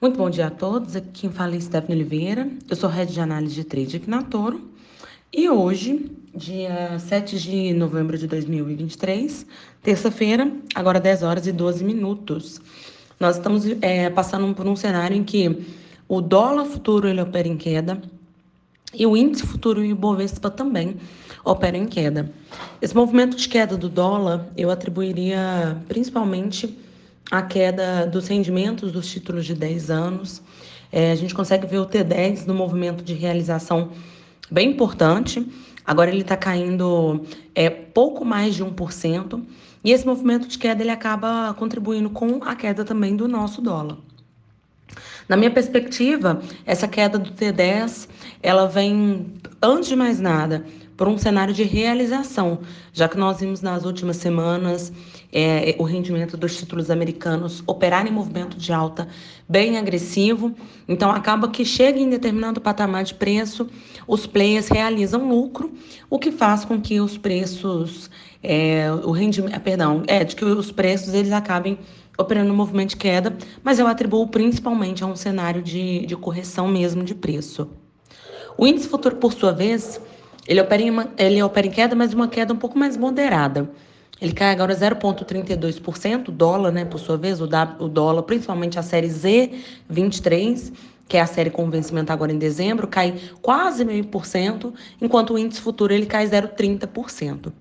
Muito bom dia a todos. Aqui quem fala é Stephanie Oliveira. Eu sou head de análise de trade aqui na Toro. E hoje, dia 7 de novembro de 2023, terça-feira, agora 10 horas e 12 minutos. Nós estamos é, passando por um cenário em que o dólar futuro ele opera em queda e o índice futuro e o Bovespa também operam em queda. Esse movimento de queda do dólar eu atribuiria principalmente a queda dos rendimentos dos títulos de 10 anos. É, a gente consegue ver o T10 no movimento de realização bem importante. Agora ele está caindo é, pouco mais de 1%. E esse movimento de queda ele acaba contribuindo com a queda também do nosso dólar. Na minha perspectiva, essa queda do T10, ela vem, antes de mais nada, por um cenário de realização, já que nós vimos nas últimas semanas é, o rendimento dos títulos americanos operar em movimento de alta bem agressivo. Então, acaba que chega em determinado patamar de preço, os players realizam lucro, o que faz com que os preços, é, o rendimento, perdão, é, de que os preços eles acabem operando no movimento de queda, mas eu atribuo principalmente a um cenário de, de correção mesmo de preço. O índice futuro, por sua vez, ele opera, em uma, ele opera em queda, mas uma queda um pouco mais moderada. Ele cai agora 0,32%, o dólar, né, por sua vez, o, o dólar, principalmente a série Z23, que é a série com vencimento agora em dezembro, cai quase meio por cento, enquanto o índice futuro ele cai 0,30%.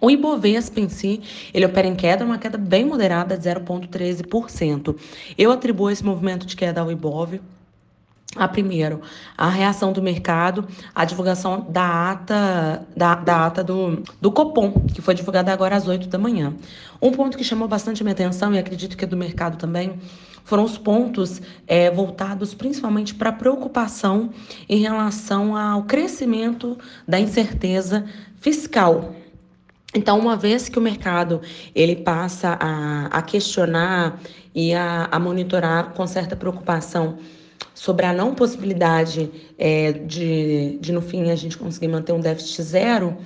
O Ibovespa em si, ele opera em queda, uma queda bem moderada de 0,13%. Eu atribuo esse movimento de queda ao Ibov a primeiro, a reação do mercado, a divulgação da ata, da, da ata do, do Copom, que foi divulgada agora às 8 da manhã. Um ponto que chamou bastante minha atenção, e acredito que é do mercado também, foram os pontos é, voltados principalmente para a preocupação em relação ao crescimento da incerteza fiscal. Então, uma vez que o mercado ele passa a, a questionar e a, a monitorar com certa preocupação sobre a não possibilidade é, de, de, no fim, a gente conseguir manter um déficit zero,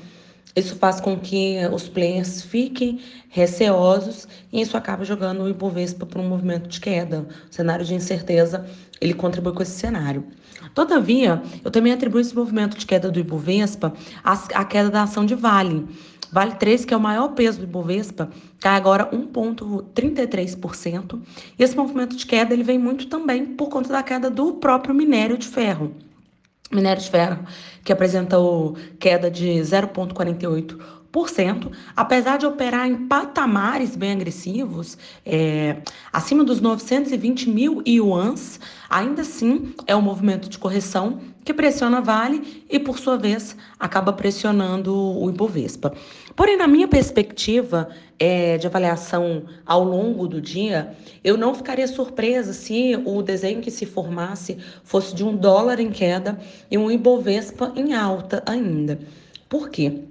isso faz com que os players fiquem receosos e isso acaba jogando o Ibovespa para um movimento de queda. O cenário de incerteza, ele contribui com esse cenário. Todavia, eu também atribuo esse movimento de queda do Ibovespa à, à queda da ação de Vale. Vale 3, que é o maior peso do Ibovespa, cai agora 1,33%. E esse movimento de queda ele vem muito também por conta da queda do próprio minério de ferro. Minério de ferro, que apresentou queda de 0,48%, apesar de operar em patamares bem agressivos, é, acima dos 920 mil yuans, ainda assim é um movimento de correção que pressiona Vale e, por sua vez, acaba pressionando o Ibovespa. Porém, na minha perspectiva é, de avaliação ao longo do dia, eu não ficaria surpresa se o desenho que se formasse fosse de um dólar em queda e um Ibovespa em alta ainda. Por quê?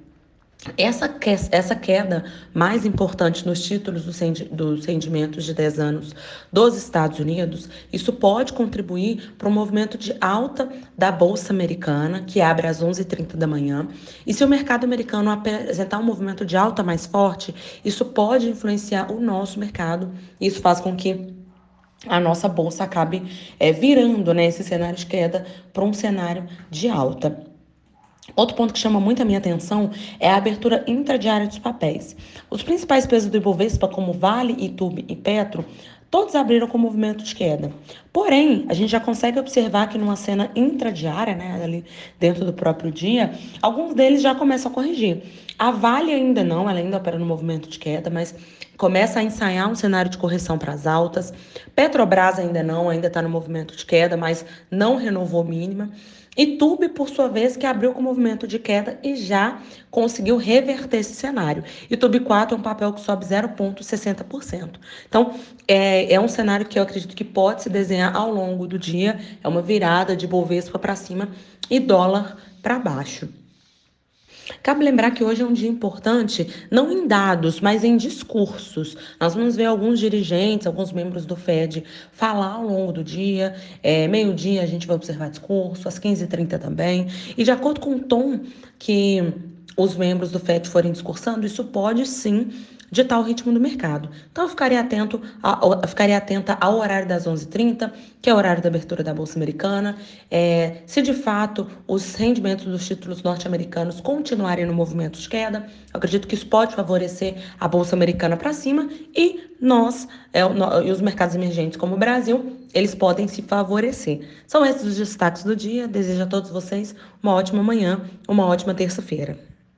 Essa, essa queda mais importante nos títulos dos rendimentos de 10 anos dos Estados Unidos, isso pode contribuir para o movimento de alta da Bolsa Americana, que abre às 11h30 da manhã. E se o mercado americano apresentar um movimento de alta mais forte, isso pode influenciar o nosso mercado. Isso faz com que a nossa bolsa acabe é, virando né, esse cenário de queda para um cenário de alta. Outro ponto que chama muito a minha atenção é a abertura intradiária dos papéis. Os principais pesos do Ibovespa, como Vale, Itube e Petro, todos abriram com movimento de queda. Porém, a gente já consegue observar que numa cena intradiária, né, ali dentro do próprio dia, alguns deles já começam a corrigir. A Vale ainda não, ela ainda opera no movimento de queda, mas começa a ensaiar um cenário de correção para as altas. Petrobras ainda não, ainda está no movimento de queda, mas não renovou mínima. E Tube, por sua vez, que abriu com movimento de queda e já conseguiu reverter esse cenário. E Tube 4 é um papel que sobe 0,60%. Então, é, é um cenário que eu acredito que pode se desenhar ao longo do dia. É uma virada de Bovespa para cima e dólar para baixo. Cabe lembrar que hoje é um dia importante, não em dados, mas em discursos. Nós vamos ver alguns dirigentes, alguns membros do FED falar ao longo do dia. É, Meio-dia a gente vai observar discurso, às 15h30 também. E de acordo com o tom que os membros do FED forem discursando, isso pode sim ditar o ritmo do mercado. Então, eu ficaria, atento a, ficaria atenta ao horário das 11h30, que é o horário da abertura da Bolsa Americana. É, se de fato os rendimentos dos títulos norte-americanos continuarem no movimento de queda, eu acredito que isso pode favorecer a Bolsa Americana para cima e nós, é, e os mercados emergentes como o Brasil, eles podem se favorecer. São esses os destaques do dia. Desejo a todos vocês uma ótima manhã, uma ótima terça-feira.